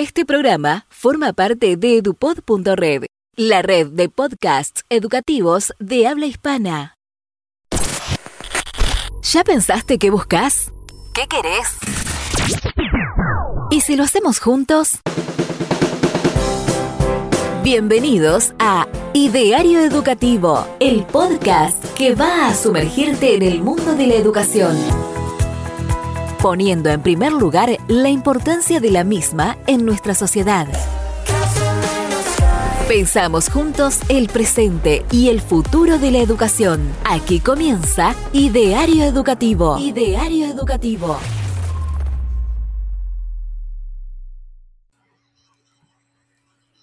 Este programa forma parte de edupod.red, la red de podcasts educativos de habla hispana. ¿Ya pensaste qué buscas? ¿Qué querés? ¿Y si lo hacemos juntos? Bienvenidos a Ideario Educativo, el podcast que va a sumergirte en el mundo de la educación poniendo en primer lugar la importancia de la misma en nuestra sociedad. Pensamos juntos el presente y el futuro de la educación. Aquí comienza Ideario Educativo. Ideario Educativo.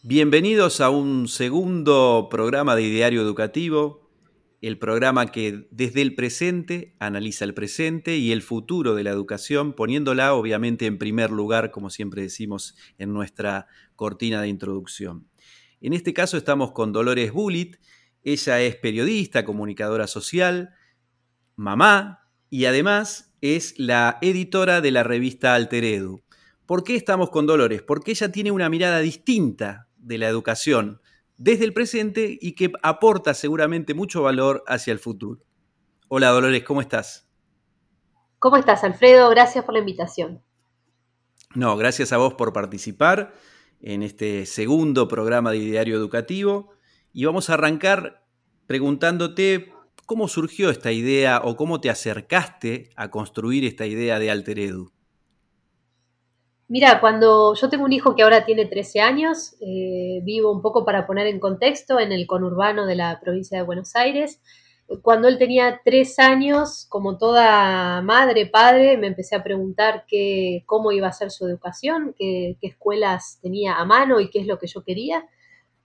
Bienvenidos a un segundo programa de Ideario Educativo el programa que desde el presente analiza el presente y el futuro de la educación, poniéndola obviamente en primer lugar, como siempre decimos en nuestra cortina de introducción. En este caso estamos con Dolores Bullitt, ella es periodista, comunicadora social, mamá y además es la editora de la revista Alter Edu. ¿Por qué estamos con Dolores? Porque ella tiene una mirada distinta de la educación, desde el presente y que aporta seguramente mucho valor hacia el futuro. Hola Dolores, ¿cómo estás? ¿Cómo estás, Alfredo? Gracias por la invitación. No, gracias a vos por participar en este segundo programa de Diario Educativo y vamos a arrancar preguntándote cómo surgió esta idea o cómo te acercaste a construir esta idea de Alter Edu. Mira, cuando yo tengo un hijo que ahora tiene 13 años, eh, vivo un poco para poner en contexto en el conurbano de la provincia de Buenos Aires. Cuando él tenía 3 años, como toda madre, padre, me empecé a preguntar qué, cómo iba a ser su educación, qué, escuelas tenía a mano y qué es lo que yo quería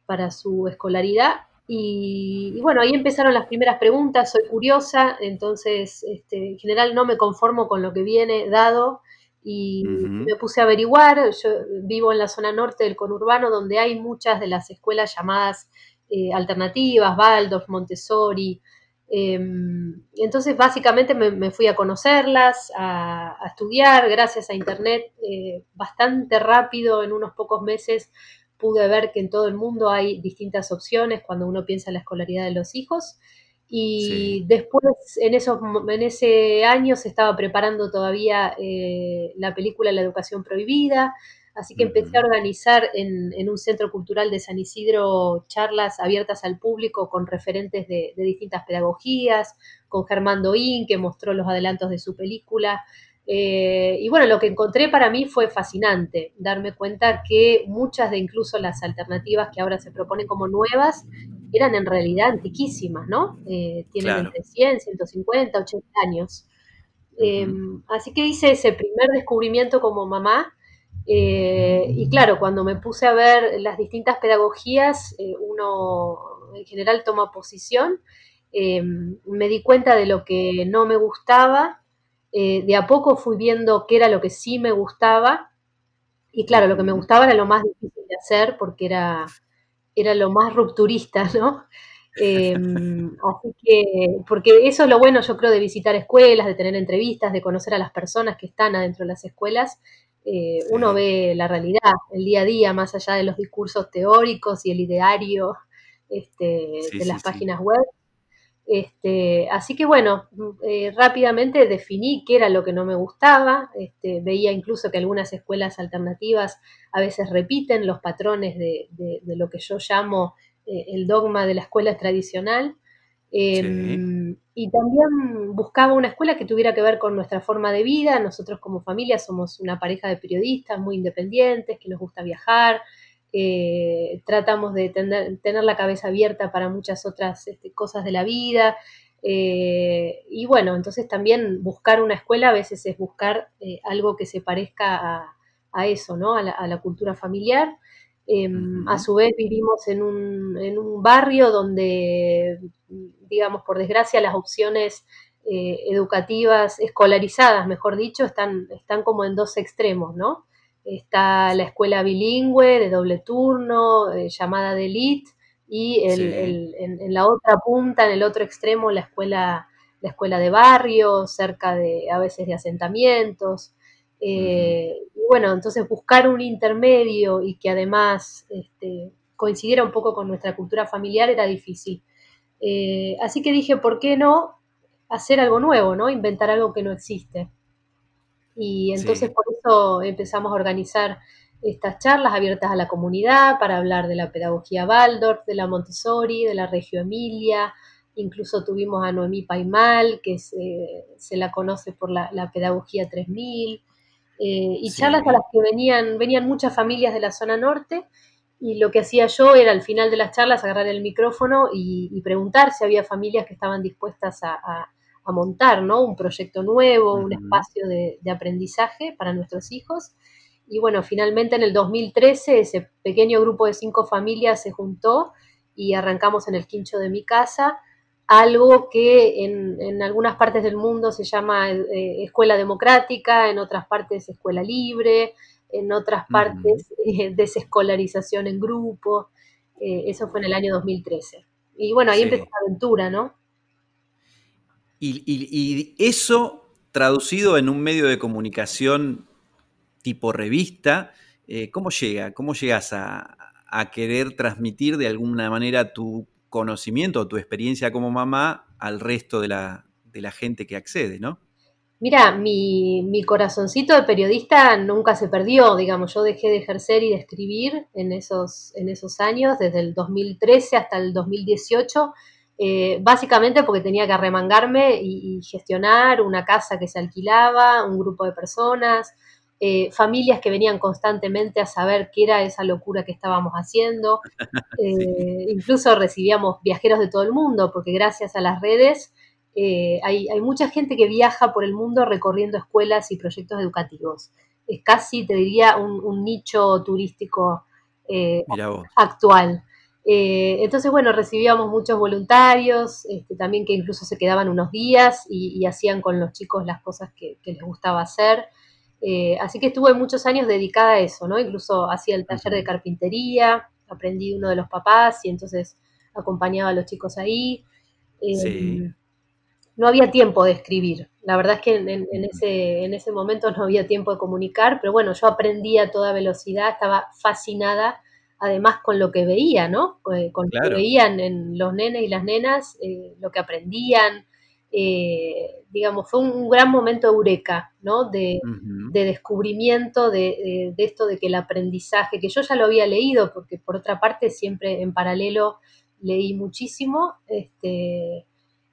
para su escolaridad. Y, bueno, ahí empezaron las primeras preguntas, soy curiosa, entonces este, en general no me conformo con lo que viene dado y me puse a averiguar, yo vivo en la zona norte del conurbano donde hay muchas de las escuelas llamadas eh, alternativas, Waldorf, Montessori, em, entonces básicamente me, fui a conocerlas, a, estudiar, gracias a internet, eh, bastante rápido, en unos pocos meses pude ver que en todo el mundo hay distintas opciones cuando uno piensa en la escolaridad de los hijos. Y después, en, esos, en ese año, se estaba preparando todavía eh, la película La Educación Prohibida, así que empecé a organizar en, en, un centro cultural de San Isidro charlas abiertas al público con referentes de, distintas pedagogías, con Germán Doín, que mostró los adelantos de su película. Eh, y bueno, lo que encontré para mí fue fascinante, darme cuenta que muchas de incluso las alternativas que ahora se proponen como nuevas eran en realidad antiquísimas, ¿no? Eh, tienen entre 100, 150, 80 años. Em, así que hice ese primer descubrimiento como mamá. Eh, y claro, cuando me puse a ver las distintas pedagogías, eh, uno en general toma posición. Em, me di cuenta de lo que no me gustaba. de a poco fui viendo qué era lo que sí me gustaba. Y claro, lo que me gustaba era lo más difícil de hacer porque era era lo más rupturista, ¿no? Em, así que, porque eso es lo bueno, yo creo, de visitar escuelas, de tener entrevistas, de conocer a las personas que están adentro de las escuelas. Eh, uno ve la realidad, el día a día, más allá de los discursos teóricos y el ideario este, de las páginas web. Este, así que bueno, eh, rápidamente definí qué era lo que no me gustaba. Este, veía incluso que algunas escuelas alternativas a veces repiten los patrones de, lo que yo llamo eh, el dogma de la escuela tradicional. Em, y también buscaba una escuela que tuviera que ver con nuestra forma de vida. Nosotros como familia somos una pareja de periodistas muy independientes, que nos gusta viajar, eh, tratamos de tener, la cabeza abierta para muchas otras este, cosas de la vida. Eh, y bueno, entonces también buscar una escuela a veces es buscar eh, algo que se parezca a, eso, ¿no? A la, cultura familiar. Em, a su vez vivimos en un, en un, barrio donde, digamos, por desgracia, las opciones educativas, escolarizadas, mejor dicho, están, están como en dos extremos, ¿no? Está la escuela bilingüe de doble turno, eh, llamada de elite, y en, la otra punta, en el otro extremo, la escuela, la escuela de barrio, cerca de a veces de asentamientos. Eh, y bueno, entonces buscar un intermedio y que además este, coincidiera un poco con nuestra cultura familiar era difícil. Eh, así que dije, ¿por qué no hacer algo nuevo, ¿no? Inventar algo que no existe. Y entonces por eso empezamos a organizar estas charlas abiertas a la comunidad para hablar de la pedagogía Waldorf, de la Montessori, de la Reggio Emilia. Incluso tuvimos a Noemí Paimal, que se, la conoce por la, pedagogía 3000. Eh, y charlas a las que venían, venían muchas familias de la zona norte. Y lo que hacía yo era al final de las charlas agarrar el micrófono y, preguntar si había familias que estaban dispuestas a, montar ¿no? un proyecto nuevo, un espacio de, de aprendizaje para nuestros hijos. Y bueno, finalmente en el 2013 ese pequeño grupo de cinco familias se juntó y arrancamos en el quincho de mi casa algo que en, algunas partes del mundo se llama eh, escuela democrática, en otras partes escuela libre, en otras partes eh, desescolarización en grupo. Eh, eso fue en el año 2013. Y bueno, ahí empezó la aventura, ¿no? Y eso traducido en un medio de comunicación tipo revista, eh, ¿cómo llega? ¿Cómo llegas a, querer transmitir de alguna manera tu conocimiento o tu experiencia como mamá al resto de la, gente que accede, ¿no? Mira, mi, mi, corazoncito de periodista nunca se perdió, digamos, yo dejé de ejercer y de escribir en esos, en esos años, desde el 2013 hasta el 2018, eh, básicamente porque tenía que arremangarme y, gestionar una casa que se alquilaba, un grupo de personas, eh, familias que venían constantemente a saber qué era esa locura que estábamos haciendo. Eh, incluso recibíamos viajeros de todo el mundo, porque gracias a las redes eh, hay, mucha gente que viaja por el mundo recorriendo escuelas y proyectos educativos. Es casi, te diría, un, nicho turístico actual. Entonces, bueno, recibíamos muchos voluntarios, este, también que incluso se quedaban unos días y, hacían con los chicos las cosas que les gustaba hacer. Eh, así que estuve muchos años dedicada a eso, ¿no? Incluso hacía el taller de carpintería, aprendí uno de los papás y entonces acompañaba a los chicos ahí. Em, no había tiempo de escribir. La verdad es que en, ese, en ese momento no había tiempo de comunicar, pero bueno, yo aprendí a toda velocidad, estaba fascinada además con lo que veía, ¿no? Eh, con lo que veían en los nenes y las nenas, eh, lo que aprendían, eh, digamos, fue un gran momento eureka, ¿no? De, descubrimiento de, esto de que el aprendizaje, que yo ya lo había leído, porque por otra parte siempre en paralelo leí muchísimo, este,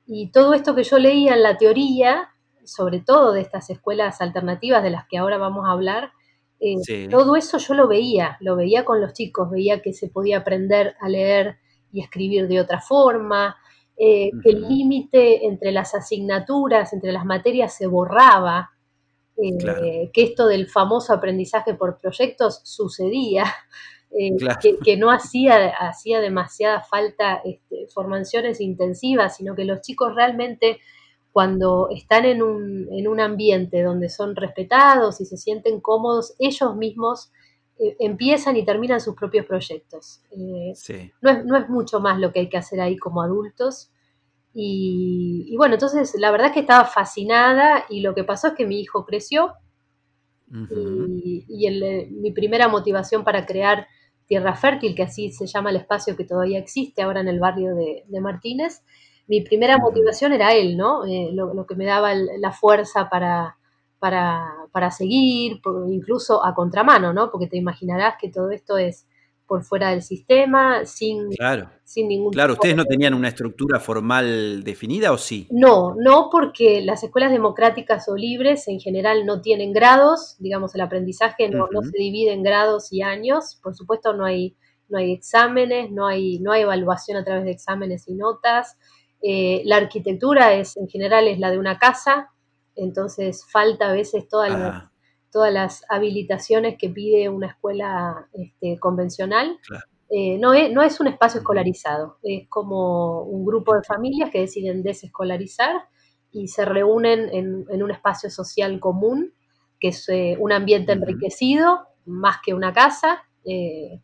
y todo esto que yo leía en la teoría, sobre todo de estas escuelas alternativas de las que ahora vamos a hablar, eh, todo eso yo lo veía, lo veía con los chicos, veía que se podía aprender a leer y escribir de otra forma, eh, que el límite entre las asignaturas, entre las materias se borraba, eh, que esto del famoso aprendizaje por proyectos sucedía, eh, que, no hacía, hacía demasiada falta este, formaciones intensivas, sino que los chicos realmente cuando están en un, en un ambiente donde son respetados y se sienten cómodos, ellos mismos empiezan y terminan sus propios proyectos. Eh, no, es, mucho más lo que hay que hacer ahí como adultos. Y, bueno, entonces la verdad es que estaba fascinada y lo que pasó es que mi hijo creció y, eh, mi primera motivación para crear Tierra Fértil, que así se llama el espacio que todavía existe ahora en el barrio de, Martínez, mi primera motivación era él, ¿no? Eh, lo, que me daba la fuerza para, para, para seguir, incluso a contramano, ¿no? Porque te imaginarás que todo esto es por fuera del sistema, sin, claro. sin ningún... Claro, ¿ustedes no tenían una estructura formal definida o sí? No, no porque las escuelas democráticas o libres en general no tienen grados, digamos, el aprendizaje no, se divide en grados y años, por supuesto no hay, no hay exámenes, no hay, no hay evaluación a través de exámenes y notas, eh, la arquitectura es en general es la de una casa, entonces falta a veces todas las, todas las habilitaciones que pide una escuela este, convencional. Eh, no, es, no es un espacio escolarizado, es como un grupo de familias que deciden desescolarizar y se reúnen en, un espacio social común, que es eh, un ambiente enriquecido, más que una casa, eh,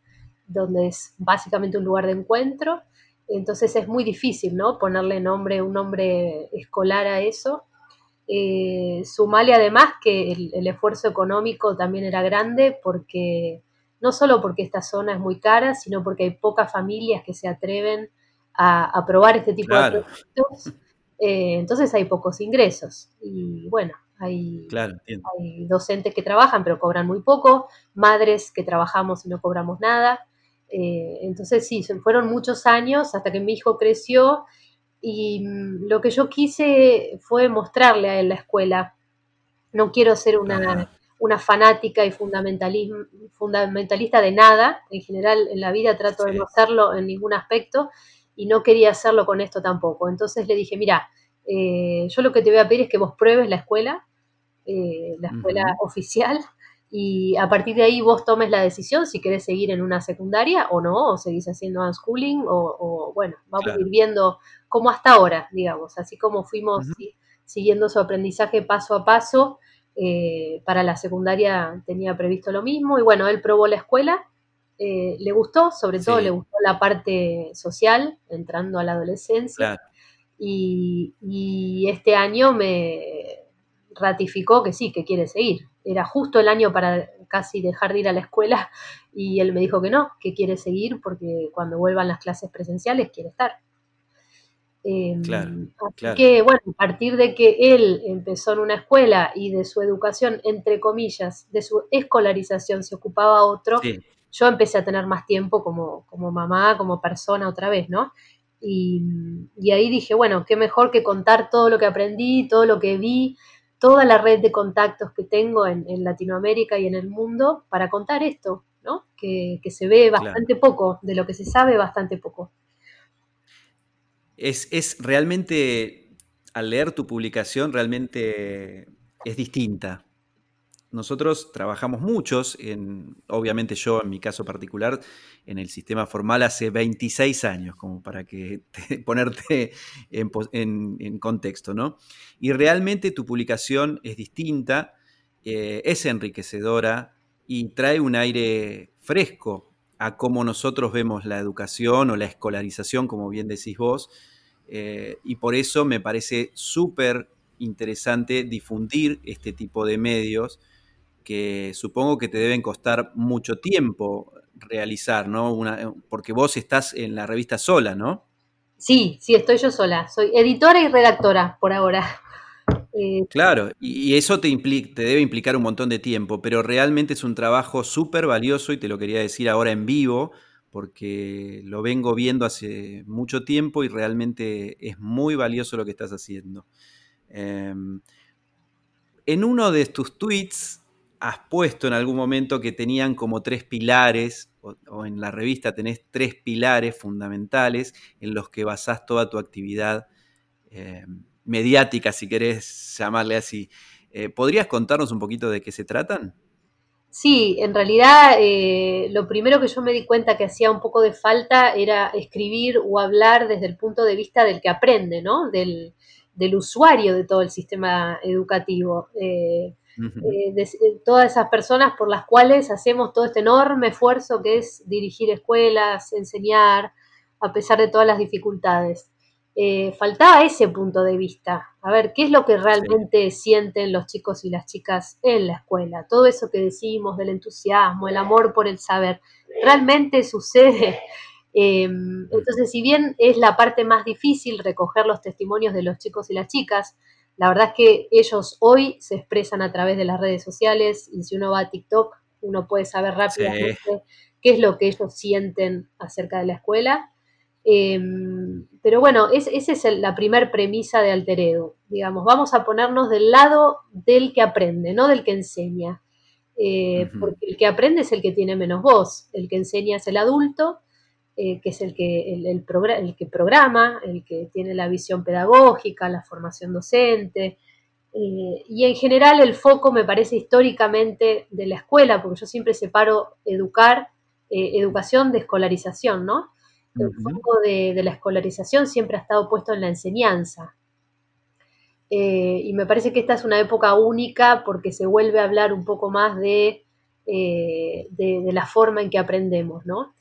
donde es básicamente un lugar de encuentro. Entonces es muy difícil, ¿no? Ponerle nombre, un nombre escolar a eso. Eh, sumale además que el, esfuerzo económico también era grande porque no solo porque esta zona es muy cara, sino porque hay pocas familias que se atreven a, probar este tipo de productos. Eh, entonces hay pocos ingresos. Y bueno, hay, hay, docentes que trabajan pero cobran muy poco, madres que trabajamos y no cobramos nada. Eh, entonces sí, fueron muchos años hasta que mi hijo creció y mm, lo que yo quise fue mostrarle a él la escuela. No quiero ser una, una fanática y fundamentalista de nada. En general en la vida trato de no hacerlo en ningún aspecto y no quería hacerlo con esto tampoco. Entonces le dije, mira, eh, yo lo que te voy a pedir es que vos pruebes la escuela, eh, la escuela oficial, y a partir de ahí vos tomes la decisión si querés seguir en una secundaria o no, o seguís haciendo unschooling, o, o bueno, vamos a ir viendo cómo hasta ahora, digamos, así como fuimos siguiendo su aprendizaje paso a paso. Eh, para la secundaria tenía previsto lo mismo y bueno, él probó la escuela, le gustó, sobre todo le gustó la parte social, entrando a la adolescencia. Y, este año me ratificó que sí, que quiere seguir. Era justo el año para casi dejar de ir a la escuela y él me dijo que no, que quiere seguir porque cuando vuelvan las clases presenciales quiere estar. Em, así que, bueno, a partir de que él empezó en una escuela y de su educación, entre comillas, de su escolarización se ocupaba otro, yo empecé a tener más tiempo como, como mamá, como persona otra vez, ¿no? Y, ahí dije, bueno, qué mejor que contar todo lo que aprendí, todo lo que vi, toda la red de contactos que tengo en, Latinoamérica y en el mundo para contar esto, ¿no? Que, se ve bastante poco, de lo que se sabe bastante poco. Es, es realmente, al leer tu publicación, realmente es distinta nosotros trabajamos muchos, en, obviamente yo en mi caso particular, en el sistema formal hace 26 años, como para que ponerte en, contexto, ¿no? Y realmente tu publicación es distinta, eh, es enriquecedora y trae un aire fresco a cómo nosotros vemos la educación o la escolarización, como bien decís vos, eh, y por eso me parece súper interesante difundir este tipo de medios que supongo que te deben costar mucho tiempo realizar, ¿no? porque vos estás en la revista sola, ¿no? Sí, sí, estoy yo sola. Soy editora y redactora por ahora. Eh, claro, y eso te, te debe implicar un montón de tiempo, pero realmente es un trabajo súper valioso y te lo quería decir ahora en vivo, porque lo vengo viendo hace mucho tiempo y realmente es muy valioso lo que estás haciendo. Em, en uno de tus tweets has puesto en algún momento que tenían como tres pilares, o, en la revista tenés tres pilares fundamentales en los que basás toda tu actividad eh, mediática, si querés llamarle así. Eh, ¿Podrías contarnos un poquito de qué se tratan? Sí, en realidad eh, lo primero que yo me di cuenta que hacía un poco de falta era escribir o hablar desde el punto de vista del que aprende, ¿no? Del, usuario de todo el sistema educativo. De, eh, todas esas personas por las cuales hacemos todo este enorme esfuerzo que es dirigir escuelas, enseñar, a pesar de todas las dificultades. Eh, faltaba ese punto de vista, a ver, ¿qué es lo que realmente sienten los chicos y las chicas en la escuela? Todo eso que decimos del entusiasmo, el amor por el saber, ¿realmente sucede? entonces, si bien es la parte más difícil recoger los testimonios de los chicos y las chicas, la verdad es que ellos hoy se expresan a través de las redes sociales y si uno va a TikTok, uno puede saber rápidamente qué es lo que ellos sienten acerca de la escuela. Em, pero bueno, esa es la primera premisa de Alteredo. Digamos, vamos a ponernos del lado del que aprende, no del que enseña. Eh, porque el que aprende es el que tiene menos voz, el que enseña es el adulto eh, que es el que, el, el, que programa, el que tiene la visión pedagógica, la formación docente. Eh, y en general el foco me parece históricamente de la escuela, porque yo siempre separo educar, eh, educación de escolarización, ¿no? El foco de, la escolarización siempre ha estado puesto en la enseñanza. y me parece que esta es una época única porque se vuelve a hablar un poco más de, de, de la forma en que aprendemos, ¿no?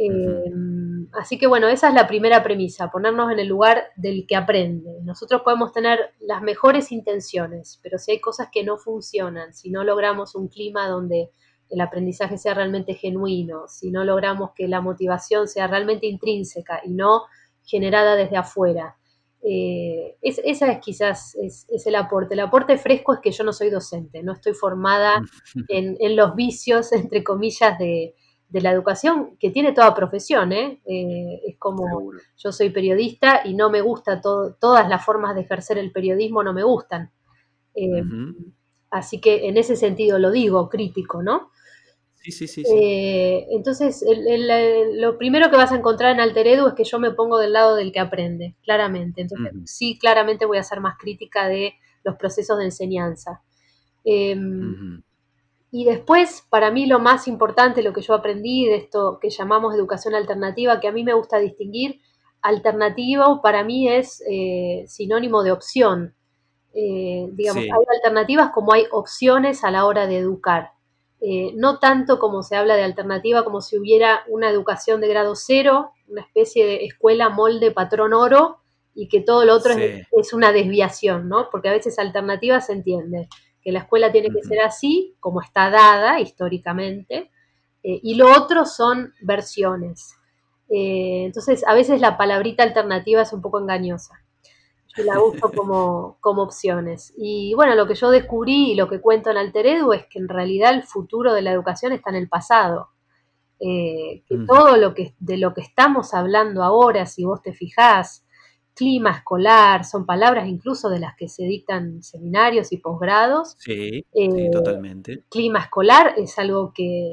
Em, así que bueno, esa es la primera premisa, ponernos en el lugar del que aprende. Nosotros podemos tener las mejores intenciones, pero si hay cosas que no funcionan, si no logramos un clima donde el aprendizaje sea realmente genuino, si no logramos que la motivación sea realmente intrínseca y no generada desde afuera, eh, es, esa es quizás es, el aporte. El aporte fresco es que yo no soy docente, no estoy formada en, los vicios, entre comillas, de, la educación, que tiene toda profesión. ¿eh? Eh, es como yo soy periodista y no me gusta todas las formas de ejercer el periodismo, no me gustan. Así que en ese sentido lo digo, crítico, ¿no? Sí, sí, sí. Eh, entonces, lo primero que vas a encontrar en Alter Edu es que yo me pongo del lado del que aprende, claramente. Entonces, sí, claramente voy a ser más crítica de los procesos de enseñanza. Em, y después, para mí lo más importante, lo que yo aprendí de esto que llamamos educación alternativa, que a mí me gusta distinguir, alternativo para mí es eh, sinónimo de opción. Eh, digamos, hay alternativas como hay opciones a la hora de educar. Eh, no tanto como se habla de alternativa, como si hubiera una educación de grado cero, una especie de escuela molde patrón oro y que todo lo otro es, una desviación, ¿no? Porque a veces alternativa se entiende que la escuela tiene que ser así, como está dada históricamente, eh, y lo otro son versiones. Eh, entonces, a veces la palabrita alternativa es un poco engañosa la uso como, como opciones. Y bueno, lo que yo descubrí y lo que cuento en Alter Edu es que en realidad el futuro de la educación está en el pasado. Eh, que todo lo que de lo que estamos hablando ahora, si vos te fijás, clima escolar, son palabras incluso de las que se dictan seminarios y posgrados. Sí, eh, totalmente. Clima escolar es algo que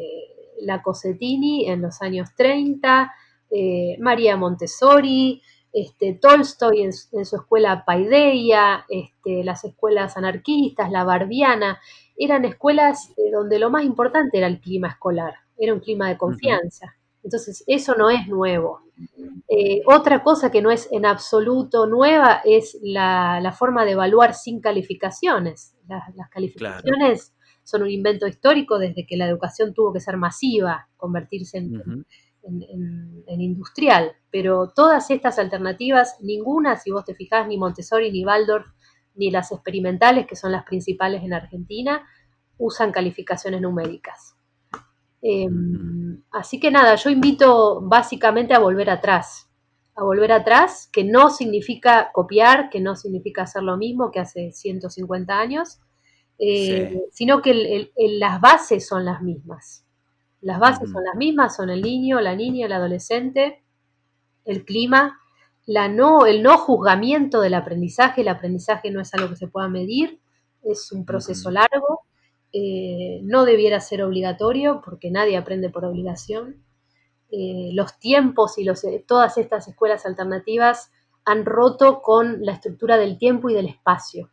la Cosetini en los años 30, eh, María Montessori, este, Tolstoy en, su escuela Paideia, este, las escuelas anarquistas, la barbiana, eran escuelas eh, donde lo más importante era el clima escolar, era un clima de confianza. Entonces, eso no es nuevo. Eh, otra cosa que no es en absoluto nueva es la, forma de evaluar sin calificaciones. las calificaciones son un invento histórico desde que la educación tuvo que ser masiva, convertirse en, en, industrial, pero todas estas alternativas, ninguna, si vos te fijás, ni Montessori, ni Waldorf, ni las experimentales, que son las principales en Argentina, usan calificaciones numéricas. Em, así que nada, yo invito básicamente a volver atrás, a volver atrás, que no significa copiar, que no significa hacer lo mismo que hace 150 años, eh, sino que las bases son las mismas. Las bases son las mismas, son el niño, la niña, el adolescente, el clima, la no, el no juzgamiento del aprendizaje. El aprendizaje no es algo que se pueda medir, es un proceso largo. Eh, no debiera ser obligatorio porque nadie aprende por obligación. Eh, los tiempos y los, todas estas escuelas alternativas han roto con la estructura del tiempo y del espacio.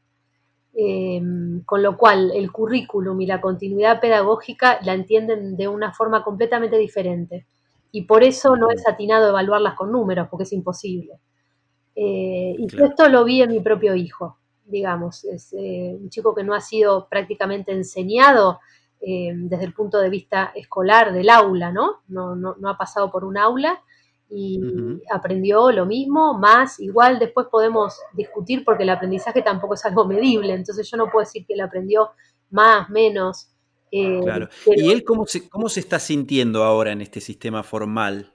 Em, con lo cual el currículum y la continuidad pedagógica la entienden de una forma completamente diferente. Y por eso no es atinado evaluarlas con números, porque es imposible. Eh, y esto lo vi en mi propio hijo, digamos. Es eh, un chico que no ha sido prácticamente enseñado em, desde el punto de vista escolar del aula, ¿no? No, no, no ha pasado por un aula y aprendió lo mismo, más, igual después podemos discutir porque el aprendizaje tampoco es algo medible, entonces yo no puedo decir que él aprendió más, menos. Eh, claro. ¿Y él cómo se, cómo se está sintiendo ahora en este sistema formal?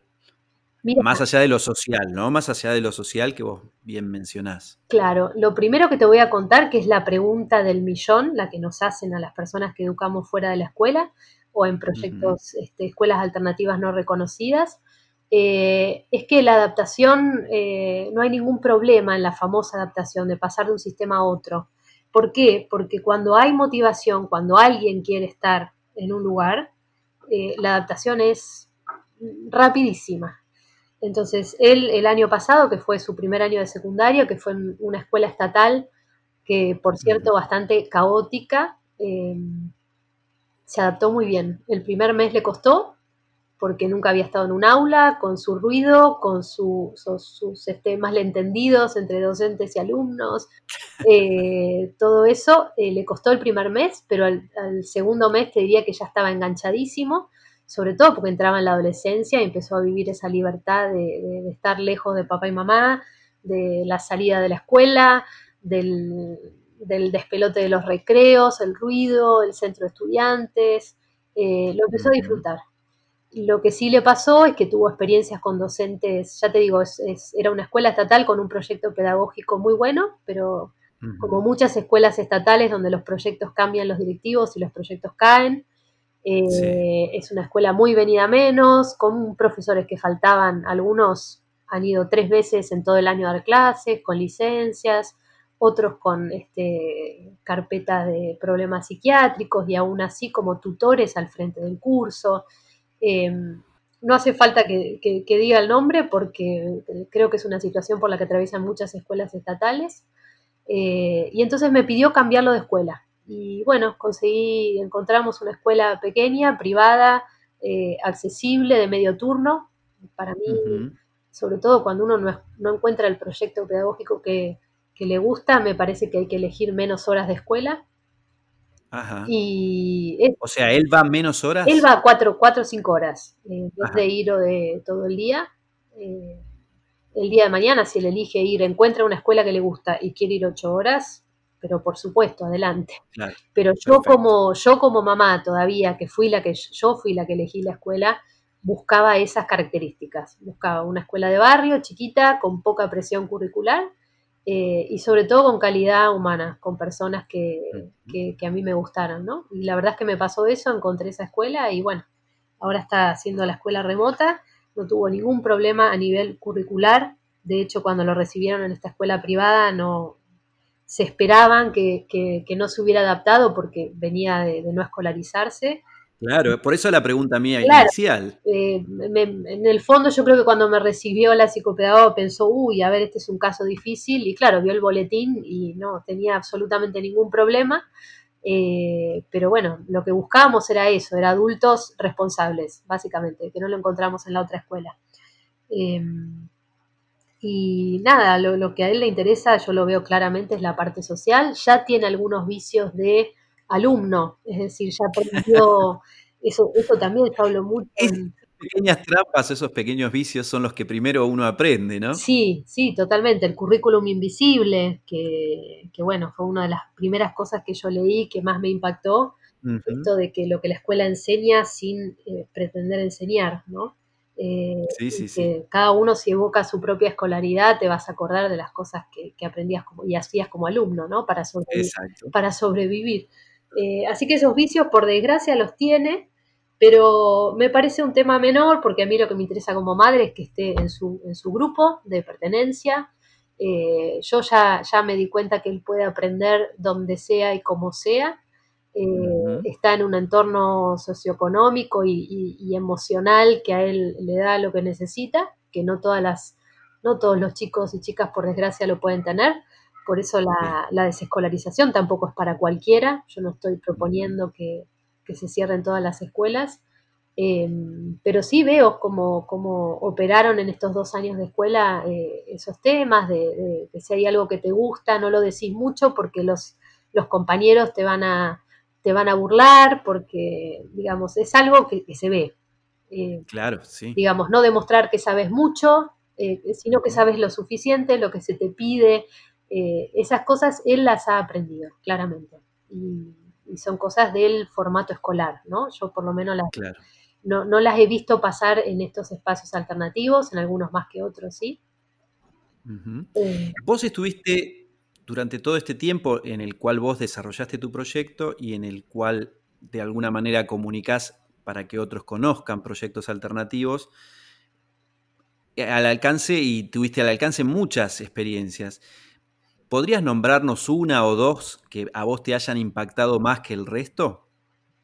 Más allá de lo social, ¿no? Más allá de lo social que vos bien mencionás. Claro, lo primero que te voy a contar, que es la pregunta del millón, la que nos hacen a las personas que educamos fuera de la escuela o en proyectos, este, escuelas alternativas no reconocidas, eh, es que la adaptación, eh, no hay ningún problema en la famosa adaptación de pasar de un sistema a otro. ¿Por qué? Porque cuando hay motivación, cuando alguien quiere estar en un lugar, eh, la adaptación es rapidísima. Entonces, él el año pasado, que fue su primer año de secundario, que fue en una escuela estatal, que por cierto bastante caótica, se adaptó muy bien. El primer mes le costó, porque nunca había estado en un aula, con su ruido, con sus este, malentendidos entre docentes y alumnos. Eh, todo eso eh, le costó el primer mes, pero al, segundo mes te diría que ya estaba enganchadísimo. Sobre todo porque entraba en la adolescencia y empezó a vivir esa libertad de, estar lejos de papá y mamá, de la salida de la escuela, del, despelote de los recreos, el ruido, el centro de estudiantes, eh, lo empezó a disfrutar. Lo que sí le pasó es que tuvo experiencias con docentes, ya te digo, era una escuela estatal con un proyecto pedagógico muy bueno, pero como muchas escuelas estatales donde los proyectos cambian los directivos y los proyectos caen, eh, es una escuela muy venida menos, con profesores que faltaban, algunos han ido tres veces en todo el año a dar clases, con licencias, otros con este, carpetas de problemas psiquiátricos y aún así como tutores al frente del curso. Em, no hace falta que, diga el nombre porque creo que es una situación por la que atraviesan muchas escuelas estatales. Eh, y entonces me pidió cambiarlo de escuela. Y bueno, conseguí, encontramos una escuela pequeña, privada, eh, accesible, de medio turno. Para mí, sobre todo cuando uno no, encuentra el proyecto pedagógico que, le gusta, me parece que hay que elegir menos horas de escuela. Ajá. Y o sea, él va menos horas. Él va cuatro, cuatro o cinco horas, eh, en vez de ir o de todo el día. Eh, el día de mañana, si él elige ir, encuentra una escuela que le gusta y quiere ir ocho horas, pero por supuesto, adelante. pero yo como, yo como mamá todavía, que fui la que, yo fui la que elegí la escuela, buscaba esas características. Buscaba una escuela de barrio chiquita, con poca presión curricular eh, y sobre todo con calidad humana, con personas que, que, a mí me gustaran, ¿no? Y la verdad es que me pasó eso, encontré esa escuela y bueno, ahora está haciendo la escuela remota no tuvo ningún problema a nivel curricular. De hecho, cuando lo recibieron en esta escuela privada, no se esperaban que, no se hubiera adaptado porque venía de, no escolarizarse. Claro, por eso la pregunta mía inicial. Eh, en el fondo yo creo que cuando me recibió la psicopedagoga pensó, uy, a ver, este es un caso difícil, y claro, vio el boletín y no tenía absolutamente ningún problema. Eh, pero bueno, lo que buscábamos era eso, era adultos responsables, básicamente, que no lo encontramos en la otra escuela. Em, y nada, lo, que a él le interesa, yo lo veo claramente, es la parte social. Ya tiene algunos vicios de alumno, es decir, ya aprendió, eso, eso también yo hablo mucho pequeñas trampas, esos pequeños vicios son los que primero uno aprende, ¿no? Sí, sí, totalmente. El currículum invisible, que, bueno, fue una de las primeras cosas que yo leí que más me impactó, esto de que lo que la escuela enseña sin eh, pretender enseñar, ¿no? Eh, sí, sí, sí. Cada uno si evoca su propia escolaridad te vas a acordar de las cosas que, aprendías como, y hacías como alumno, ¿no? Para sobrevivir. Para sobrevivir. Eh, así que esos vicios, por desgracia, los tiene pero me parece un tema menor porque a mí lo que me interesa como madre es que esté en su, en su grupo de pertenencia. Eh, yo ya, ya me di cuenta que él puede aprender donde sea y como sea. Eh, está en un entorno socioeconómico y, emocional que a él le da lo que necesita, que no todas las, no todos los chicos y chicas por desgracia lo pueden tener. Por eso la, la desescolarización tampoco es para cualquiera. Yo no estoy proponiendo que, que se cierren todas las escuelas. Em, pero sí veo cómo, operaron en estos dos años de escuela eh, esos temas, de, que si hay algo que te gusta, no lo decís mucho porque los, los compañeros te van, a, te van a burlar, porque, digamos, es algo que, se ve. Eh, claro, sí. Digamos, no demostrar que sabes mucho, eh, sino que sabes lo suficiente, lo que se te pide. esas cosas él las ha aprendido, claramente. Y, y son cosas del formato escolar, ¿no? Yo por lo menos las, no, las he visto pasar en estos espacios alternativos, en algunos más que otros, sí. Eh, vos estuviste durante todo este tiempo en el cual vos desarrollaste tu proyecto y en el cual de alguna manera comunicás para que otros conozcan proyectos alternativos eh, al alcance y tuviste al alcance muchas experiencias. ¿Podrías nombrarnos una o dos que a vos te hayan impactado más que el resto?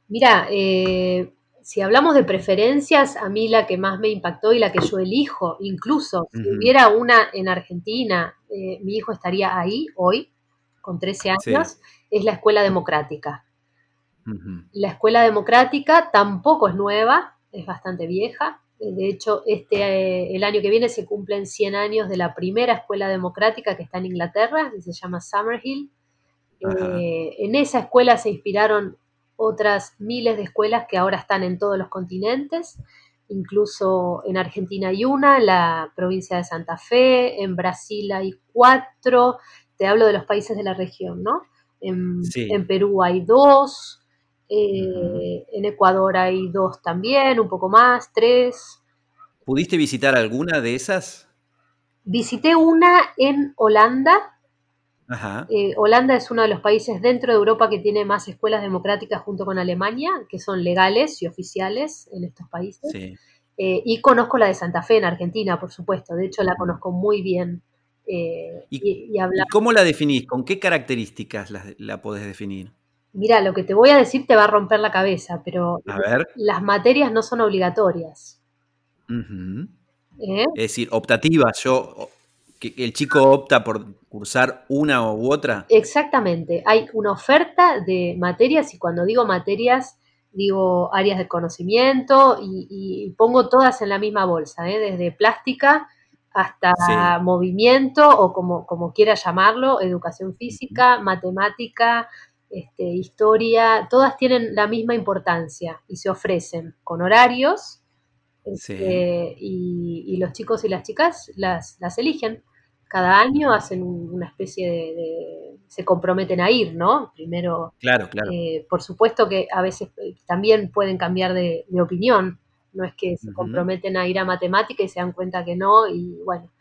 Mira, eh, si hablamos de preferencias, a mí la que más me impactó y la que yo elijo, incluso si hubiera una en Argentina, eh, mi hijo estaría ahí hoy, con 13 años, es la escuela democrática. La escuela democrática tampoco es nueva, es bastante vieja, de hecho, este, eh, el año que viene se cumplen 100 años de la primera escuela democrática que está en Inglaterra, que se llama Summerhill. Eh, en esa escuela se inspiraron otras miles de escuelas que ahora están en todos los continentes, incluso en Argentina hay una, en la provincia de Santa Fe, en Brasil hay cuatro, te hablo de los países de la región, ¿no? En, Perú hay dos, eh, en Ecuador hay dos también, un poco más, tres. ¿Pudiste visitar alguna de esas? Visité una en Holanda, eh, Holanda es uno de los países dentro de Europa que tiene más escuelas democráticas junto con Alemania, que son legales y oficiales en estos países. Eh, y conozco la de Santa Fe en Argentina, por supuesto. De hecho, la conozco muy bien. Eh, ¿Y, cómo la definís? ¿Con qué características la, podés definir? Mira, lo que te voy a decir te va a romper la cabeza, pero las materias no son obligatorias. Es decir, optativas. Yo el chico opta por cursar una u otra. Exactamente, hay una oferta de materias y cuando digo materias digo áreas de conocimiento y, pongo todas en la misma bolsa, ¿eh? desde plástica hasta movimiento o como, como quiera llamarlo, educación física, matemática, este, historia, todas tienen la misma importancia y se ofrecen con horarios este, y, los chicos y las chicas las, las eligen cada año hacen una especie de, se comprometen a ir, ¿no? Primero, claro, claro. Eh, por supuesto que a veces eh, también pueden cambiar de, opinión, no es que se comprometen a ir a matemática y se dan cuenta que no, y bueno.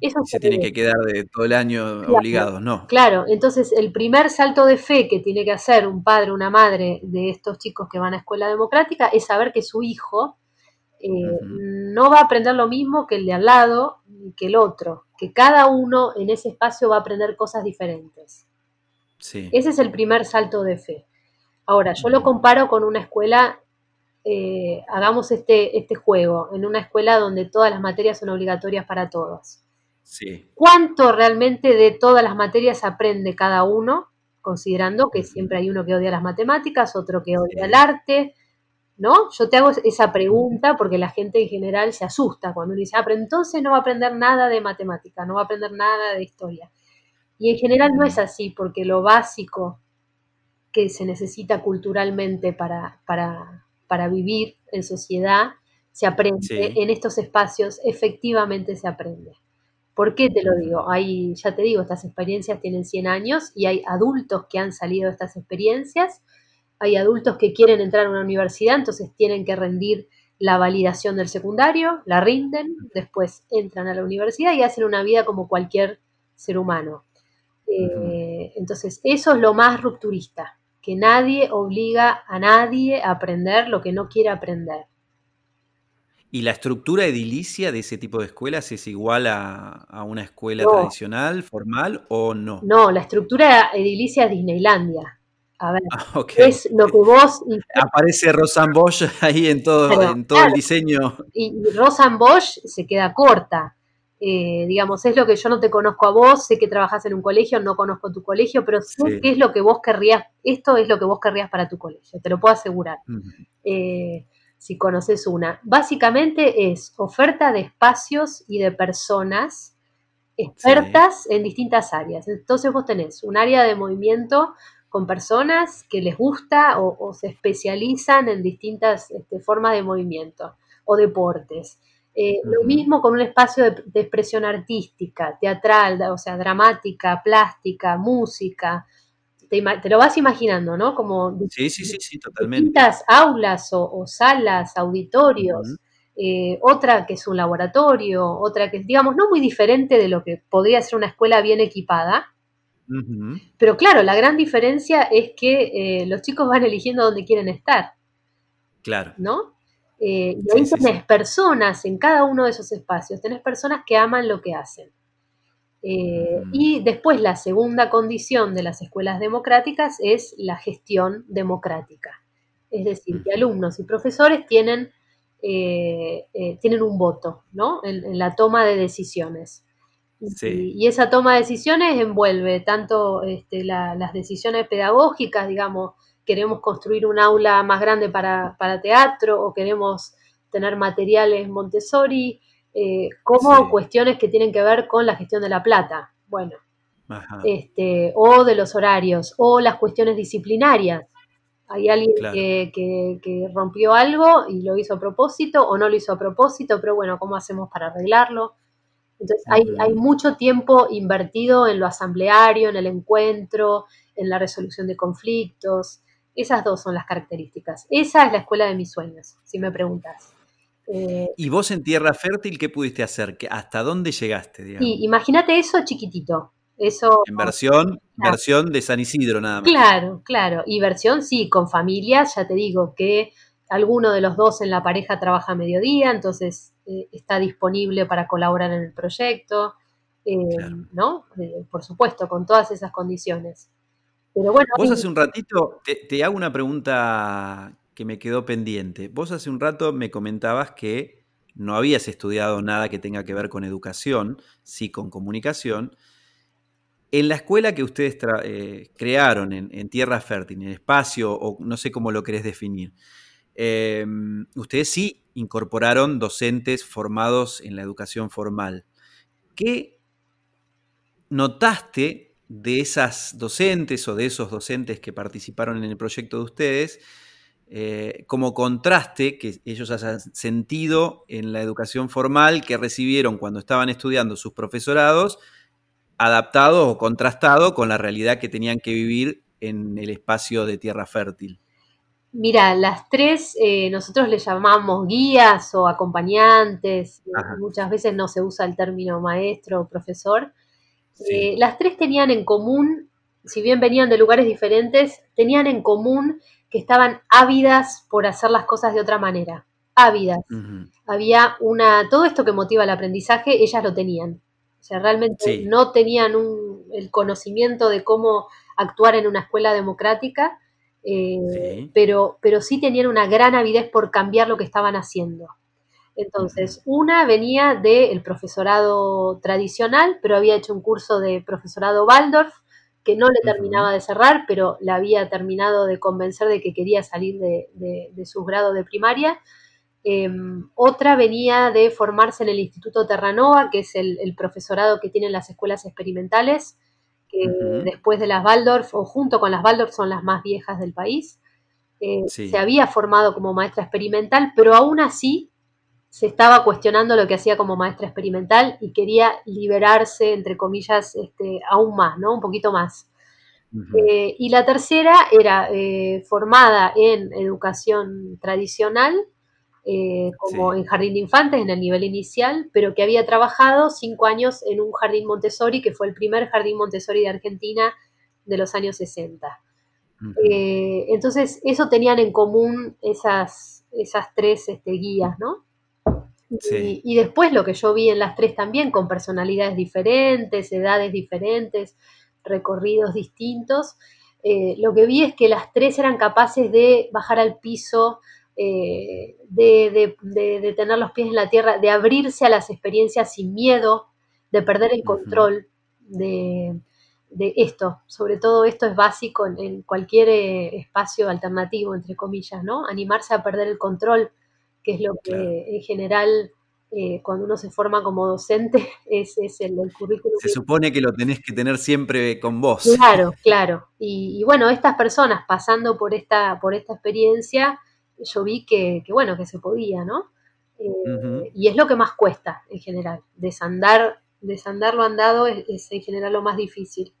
Eso se tienen que quedar de todo el año obligados, ¿no? Claro, entonces el primer salto de fe que tiene que hacer un padre, o una madre de estos chicos que van a escuela democrática es saber que su hijo eh, no va a aprender lo mismo que el de al lado y que el otro, que cada uno en ese espacio va a aprender cosas diferentes. Ese es el primer salto de fe. Ahora, yo lo comparo con una escuela, eh, hagamos este, este juego, en una escuela donde todas las materias son obligatorias para todos. ¿Cuánto realmente de todas las materias aprende cada uno? Considerando que siempre hay uno que odia las matemáticas, otro que odia el arte, ¿no? Yo te hago esa pregunta porque la gente en general se asusta cuando uno dice, ah, pero entonces no va a aprender nada de matemática, no va a aprender nada de historia. Y en general no es así, porque lo básico que se necesita culturalmente para, para, vivir en sociedad se aprende en estos espacios, efectivamente se aprende. ¿Por qué te lo digo? Hay, ya te digo, estas experiencias tienen 100 años y hay adultos que han salido de estas experiencias hay adultos que quieren entrar a una universidad, entonces tienen que rendir la validación del secundario, la rinden, después entran a la universidad y hacen una vida como cualquier ser humano. Eh, entonces, eso es lo más rupturista, que nadie obliga a nadie a aprender lo que no quiere aprender. ¿Y la estructura edilicia de ese tipo de escuelas es igual a, una escuela tradicional, formal o no? No, la estructura edilicia es Disneylandia. A ver, ah, es lo que vos... Aparece Rosan Bosch ahí en todo, en todo el diseño. Y, Rosan Bosch se queda corta. Eh, digamos, es lo que yo no te conozco a vos, sé que trabajas en un colegio, no conozco tu colegio, pero sé qué es lo que vos querrías, esto es lo que vos querrías para tu colegio, te lo puedo asegurar. Eh, si conoces una. Básicamente es oferta de espacios y de personas expertas en distintas áreas. Entonces vos tenés un área de movimiento con personas que les gusta o, se especializan en distintas este, formas de movimiento o deportes. Eh, lo mismo con un espacio de, expresión artística, teatral, o sea, dramática, plástica, música. Te, lo vas imaginando, ¿no? Como sí, sí, sí, totalmente. distintas aulas o, salas, auditorios. Eh, otra que es un laboratorio, otra que es, digamos, no muy diferente de lo que podría ser una escuela bien equipada, pero claro, la gran diferencia es que eh, los chicos van eligiendo dónde quieren estar. Claro. ¿No? Eh, y ahí tenés personas en cada uno de esos espacios, tenés personas que aman lo que hacen. Eh, y después la segunda condición de las escuelas democráticas es la gestión democrática. Es decir, que alumnos y profesores tienen, tienen un voto ¿no? en, la toma de decisiones. Y, esa toma de decisiones envuelve tanto este, las decisiones pedagógicas, digamos, queremos construir un aula más grande para, teatro o queremos tener materiales Montessori, eh, como cuestiones que tienen que ver con la gestión de la plata, bueno, este, o de los horarios, o las cuestiones disciplinarias. Hay alguien que, rompió algo y lo hizo a propósito o no lo hizo a propósito, pero bueno, ¿cómo hacemos para arreglarlo? Entonces hay, hay mucho tiempo invertido en lo asambleario, en el encuentro, en la resolución de conflictos. Esas dos son las características. Esa es la escuela de mis sueños, si me preguntas. Eh, ¿Y vos en Tierra Fértil qué pudiste hacer? ¿Hasta dónde llegaste? imagínate eso chiquitito. Eso, en versión, versión de San Isidro nada más. Claro, claro. Y versión sí, con familias, ya te digo que alguno de los dos en la pareja trabaja a mediodía, entonces eh, está disponible para colaborar en el proyecto, eh, ¿no? por supuesto, con todas esas condiciones. Pero bueno. Vos hace un ratito te hago una pregunta que me quedó pendiente. Vos hace un rato me comentabas que no habías estudiado nada que tenga que ver con educación, sí con comunicación. En la escuela que ustedes eh, crearon en, Tierra Fértil, en el espacio, o no sé cómo lo querés definir, em, ustedes sí incorporaron docentes formados en la educación formal. ¿Qué notaste de esas docentes o de esos docentes que participaron en el proyecto de ustedes eh, como contraste que ellos hayan sentido en la educación formal que recibieron cuando estaban estudiando sus profesorados, adaptado o contrastado con la realidad que tenían que vivir en el espacio de tierra fértil. Mira, las tres eh, nosotros le llamamos guías o acompañantes, muchas veces no se usa el término maestro o profesor. Eh, las tres tenían en común, si bien venían de lugares diferentes, tenían en común que estaban ávidas por hacer las cosas de otra manera, ávidas. Había una, todo esto que motiva el aprendizaje, ellas lo tenían. O sea, realmente no tenían el conocimiento de cómo actuar en una escuela democrática, eh, pero, pero sí tenían una gran avidez por cambiar lo que estaban haciendo. Entonces, una venía del profesorado tradicional, pero había hecho un curso de profesorado Waldorf, que no le terminaba de cerrar, pero la había terminado de convencer de que quería salir de, de, sus grados de primaria. Em, otra venía de formarse en el Instituto Terranova, que es el, profesorado que tienen las escuelas experimentales, que después de las Waldorf, o junto con las Waldorf, son las más viejas del país. Eh, se había formado como maestra experimental, pero aún así se estaba cuestionando lo que hacía como maestra experimental y quería liberarse, entre comillas, este, aún más, ¿no? Un poquito más. Eh, y la tercera era eh, formada en educación tradicional, eh, como en jardín de infantes, en el nivel inicial, pero que había trabajado cinco años en un jardín Montessori, que fue el primer jardín Montessori de Argentina de los años 60. entonces, eso tenían en común esas, esas tres este, guías, ¿no? Y, después lo que yo vi en las tres también, con personalidades diferentes, edades diferentes, recorridos distintos, eh, lo que vi es que las tres eran capaces de bajar al piso, eh, de, tener los pies en la tierra, de abrirse a las experiencias sin miedo, de perder el control de, esto. Sobre todo esto es básico en, cualquier eh, espacio alternativo, entre comillas, ¿no? Animarse a perder el control que es lo que en general eh, cuando uno se forma como docente es, el, currículum. Se supone que lo tenés que tener siempre con vos. Claro, claro. Y, bueno, estas personas pasando por esta, por esta experiencia, yo vi que, bueno, que se podía, ¿no? Eh, y es lo que más cuesta en general. Desandar, desandar lo andado es, es en general lo más difícil.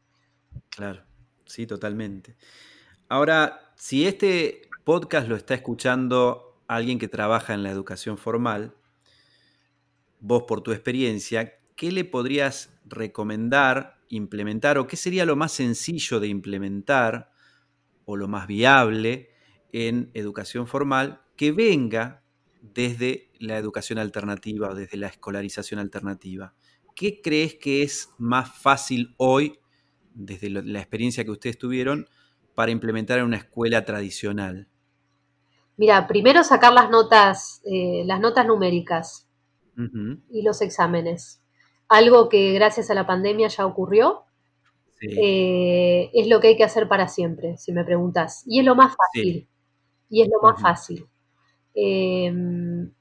Claro, sí, totalmente. Ahora, si este podcast lo está escuchando alguien que trabaja en la educación formal, vos por tu experiencia, ¿qué le podrías recomendar implementar o qué sería lo más sencillo de implementar o lo más viable en educación formal que venga desde la educación alternativa o desde la escolarización alternativa? ¿Qué crees que es más fácil hoy, desde la experiencia que ustedes tuvieron, para implementar en una escuela tradicional? Mira, primero sacar las notas, eh, las notas numéricas y los exámenes. Algo que gracias a la pandemia ya ocurrió. Eh, es lo que hay que hacer para siempre, si me preguntas. Y es lo más fácil. Y es lo más fácil. Em,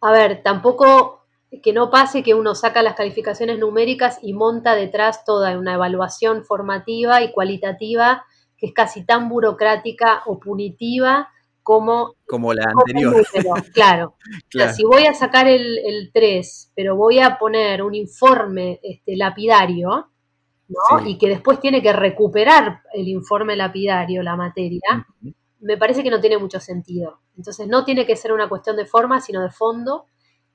a ver, tampoco que no pase que uno saca las calificaciones numéricas y monta detrás toda una evaluación formativa y cualitativa que es casi tan burocrática o punitiva como, como la anterior. claro. si voy a sacar el, 3, pero voy a poner un informe este, lapidario, ¿no? Y que después tiene que recuperar el informe lapidario, la materia, me parece que no tiene mucho sentido. Entonces no tiene que ser una cuestión de forma, sino de fondo.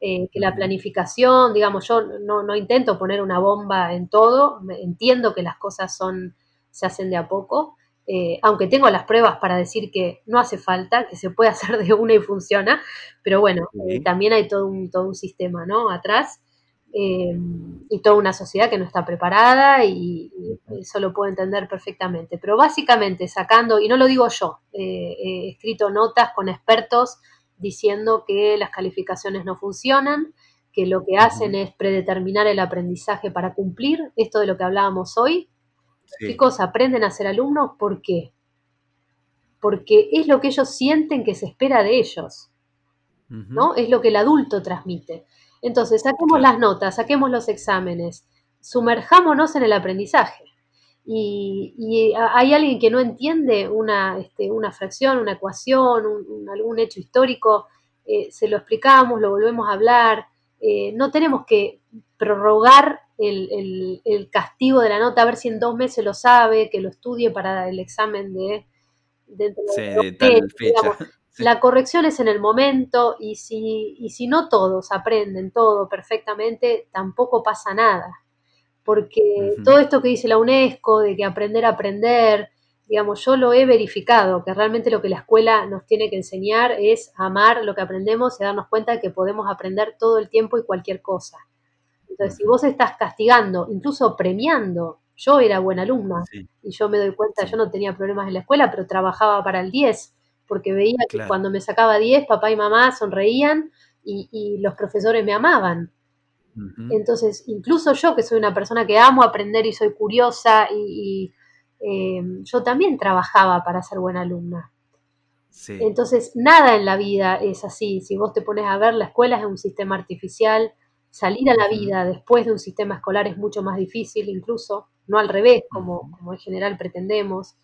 Eh, que la planificación, digamos, yo no, no, intento poner una bomba en todo, entiendo que las cosas son, se hacen de a poco, eh, aunque tengo las pruebas para decir que no hace falta, que se puede hacer de una y funciona, pero bueno, eh, también hay todo un, todo un sistema ¿no? atrás eh, y toda una sociedad que no está preparada y, eso lo puedo entender perfectamente. Pero básicamente sacando, y no lo digo yo, he escrito notas con expertos diciendo que las calificaciones no funcionan, que lo que hacen es predeterminar el aprendizaje para cumplir, esto de lo que hablábamos hoy, Chicos aprenden a ser alumnos, ¿por qué? Porque es lo que ellos sienten que se espera de ellos, ¿no? Es lo que el adulto transmite. Entonces, saquemos las notas, saquemos los exámenes, sumerjámonos en el aprendizaje. Y, hay alguien que no entiende una, este, una fracción, una ecuación, algún hecho histórico, eh, se lo explicamos, lo volvemos a hablar. Eh, no tenemos que prorrogar el, castigo de la nota, a ver si en dos meses lo sabe, que lo estudie para el examen de... La corrección es en el momento y si, y si no todos aprenden todo perfectamente, tampoco pasa nada. Porque todo esto que dice la UNESCO de que aprender a aprender, digamos, yo lo he verificado, que realmente lo que la escuela nos tiene que enseñar es amar lo que aprendemos y darnos cuenta de que podemos aprender todo el tiempo y cualquier cosa. Entonces, si vos estás castigando, incluso premiando, yo era buena alumna y yo me doy cuenta, yo no tenía problemas en la escuela, pero trabajaba para el 10, porque veía que cuando me sacaba 10, papá y mamá sonreían y, los profesores me amaban. Entonces, incluso yo, que soy una persona que amo aprender y soy curiosa, y, eh, yo también trabajaba para ser buena alumna. Entonces, nada en la vida es así. Si vos te pones a ver, la escuela es un sistema artificial, salir a la vida después de un sistema escolar es mucho más difícil, incluso, no al revés, como, como en general pretendemos.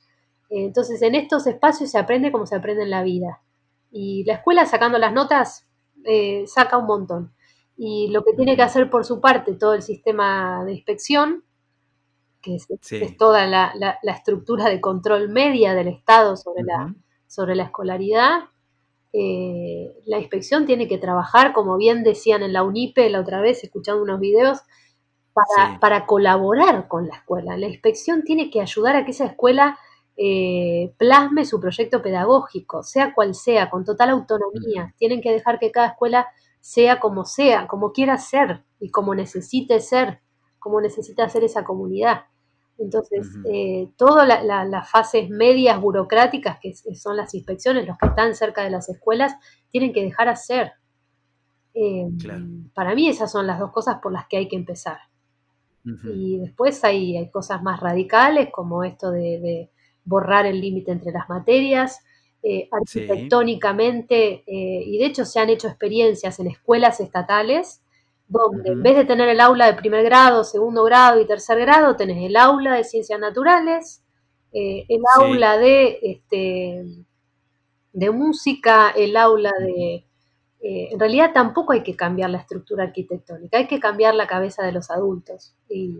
Entonces, en estos espacios se aprende como se aprende en la vida. Y la escuela, sacando las notas, eh, saca un montón. Y lo que tiene que hacer por su parte todo el sistema de inspección, que es, toda la, estructura de control media del Estado sobre, la, sobre la escolaridad, eh, la inspección tiene que trabajar, como bien decían en la UNIPE la otra vez, escuchando unos videos, para, colaborar con la escuela. La inspección tiene que ayudar a que esa escuela eh, plasme su proyecto pedagógico, sea cual sea, con total autonomía. Tienen que dejar que cada escuela sea como sea, como quiera ser y como necesite ser, como necesita ser esa comunidad. Entonces, eh, todas las fases medias burocráticas, que son las inspecciones, los que están cerca de las escuelas, tienen que dejar hacer. Eh, para mí esas son las dos cosas por las que hay que empezar. Y después hay, cosas más radicales, como esto de, borrar el límite entre las materias. Eh, arquitectónicamente, y de hecho se han hecho experiencias en escuelas estatales donde en vez de tener el aula de primer grado, segundo grado y tercer grado, tenés el aula de ciencias naturales, eh, el aula de, este, de música, el aula de... Eh, en realidad tampoco hay que cambiar la estructura arquitectónica, hay que cambiar la cabeza de los adultos. Y,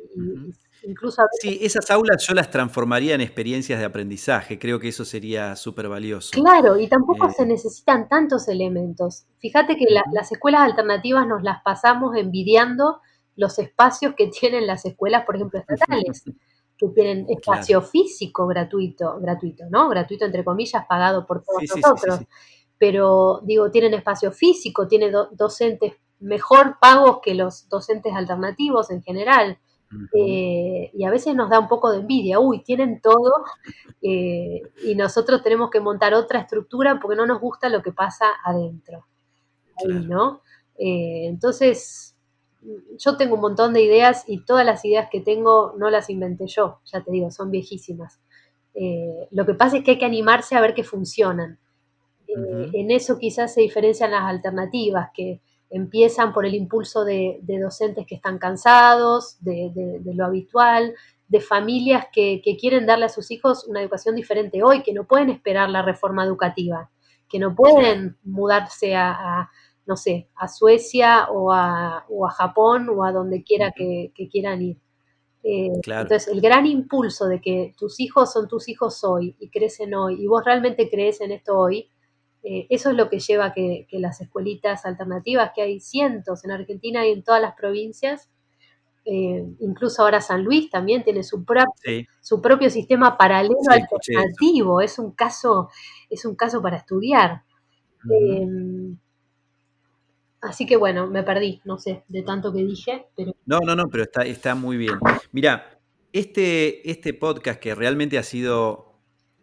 incluso Sí, esas aulas yo las transformaría en experiencias de aprendizaje, creo que eso sería súper valioso. Claro, y tampoco se eh, necesitan tantos elementos. Fíjate que las escuelas alternativas nos las pasamos envidiando los espacios que tienen las escuelas, por ejemplo, estatales, que tienen espacio físico gratuito, gratuito, ¿no? Gratuito entre comillas, pagado por todos nosotros. Pero digo, tienen espacio físico, tienen docentes mejor pagos que los docentes alternativos en general. Eh, y a veces nos da un poco de envidia, uy, tienen todo eh, y nosotros tenemos que montar otra estructura porque no nos gusta lo que pasa adentro. ¿no? Eh, entonces, yo tengo un montón de ideas y todas las ideas que tengo no las inventé yo, ya te digo, son viejísimas. lo que pasa es que hay que animarse a ver que funcionan. En eso quizás se diferencian las alternativas, que empiezan por el impulso de, docentes que están cansados de, lo habitual, familias que, quieren darle a sus hijos una educación diferente hoy, que no pueden esperar la reforma educativa, que no pueden mudarse a, no sé, a Suecia o a, o a, Japón o a donde quiera que, quieran ir. Eh, entonces, el gran impulso de que tus hijos son tus hijos hoy y crecen hoy, y vos realmente crees en esto hoy, eh, eso es lo que lleva a que, las escuelitas alternativas, que hay cientos en Argentina y en todas las provincias, eh, incluso ahora San Luis también tiene su, su propio sistema paralelo alternativo, es un caso, es un caso para estudiar. Em, así que bueno, me perdí, no sé, de tanto que dije, pero... No, no, no, pero está, está muy bien. Mira, este, este podcast que realmente ha sido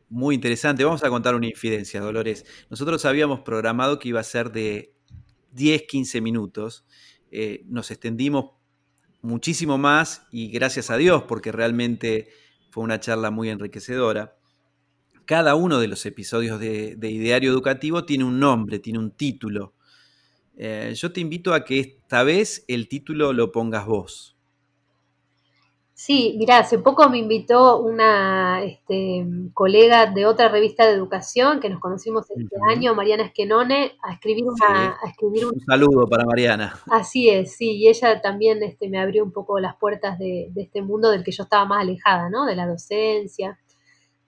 muy interesante. Vamos a contar una infidencia, Dolores. Nosotros habíamos programado que iba a ser de 10, 15 minutos. Eh, nos extendimos muchísimo más y gracias a Dios, porque realmente fue una charla muy enriquecedora. Cada uno de los episodios de, Ideario Educativo tiene un nombre, tiene un título. Eh, yo te invito a que esta vez el título lo pongas vos. Sí, mira, hace poco me invitó una este, colega de otra revista de educación que nos conocimos este año, Mariana Esquenone, a escribir una, a escribir un, saludo para Mariana. Así es, sí, y ella también este, me abrió un poco las puertas de, este mundo del que yo estaba más alejada, ¿no? De la docencia,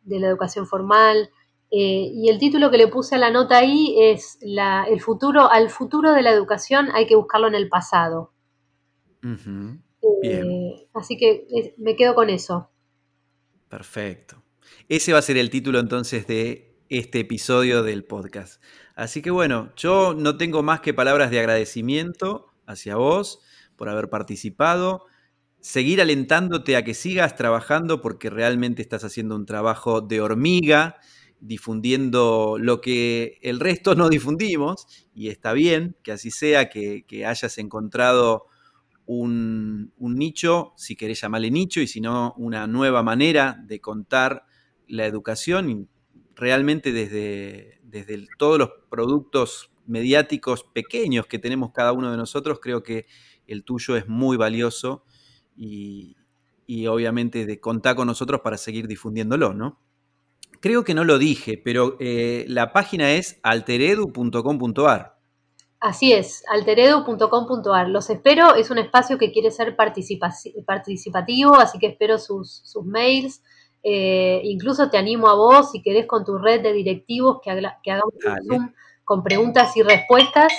de la educación formal. Eh, y el título que le puse a la nota ahí es la, el futuro, al futuro de la educación hay que buscarlo en el pasado. Eh, así que me quedo con eso. Perfecto. Ese va a ser el título entonces de este episodio del podcast. Así que bueno, yo no tengo más que palabras de agradecimiento hacia vos por haber participado. Seguir alentándote a que sigas trabajando porque realmente estás haciendo un trabajo de hormiga, difundiendo lo que el resto no difundimos, y está bien que así sea, que, que hayas encontrado un, nicho, si querés llamarle nicho, y si no, una nueva manera de contar la educación, realmente desde, desde todos los productos mediáticos pequeños que tenemos cada uno de nosotros, creo que el tuyo es muy valioso y, obviamente de contar con nosotros para seguir difundiéndolo, ¿no? Creo que no lo dije, pero eh, la página es alteredu.com.ar. Así es, alteredu.com.ar. Los espero, es un espacio que quiere ser participativo, así que espero sus, mails. Eh, incluso te animo a vos, si querés, con tu red de directivos, que, hagamos un Zoom con preguntas y respuestas.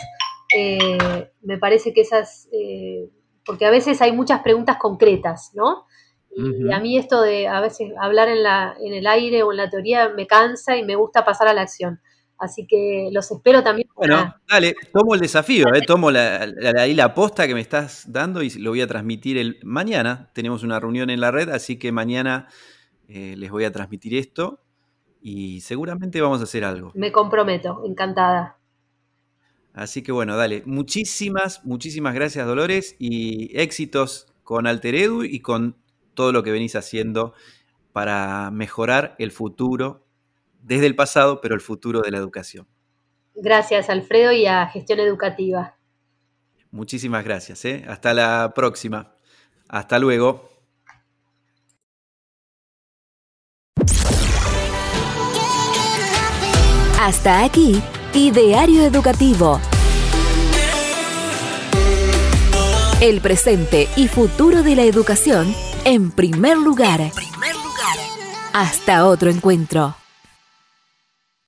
Eh, me parece que esas, eh, porque a veces hay muchas preguntas concretas, ¿no? Y a mí esto de a veces hablar en, la, en el aire o en la teoría me cansa y me gusta pasar a la acción. Así que los espero también. Bueno, dale, tomo el desafío, eh, tomo la, la posta que me estás dando y lo voy a transmitir el mañana. Tenemos una reunión en la red, así que mañana eh, les voy a transmitir esto y seguramente vamos a hacer algo. Me comprometo, encantada. Así que bueno, dale, muchísimas, muchísimas gracias Dolores y éxitos con Alteredu y con todo lo que venís haciendo para mejorar el futuro desde el pasado, pero el futuro de la educación. Gracias, Alfredo, y a Gestión Educativa. Muchísimas gracias. ¿eh? Hasta la próxima. Hasta luego. Hasta aquí, Ideario Educativo. El presente y futuro de la educación en primer lugar. Hasta otro encuentro.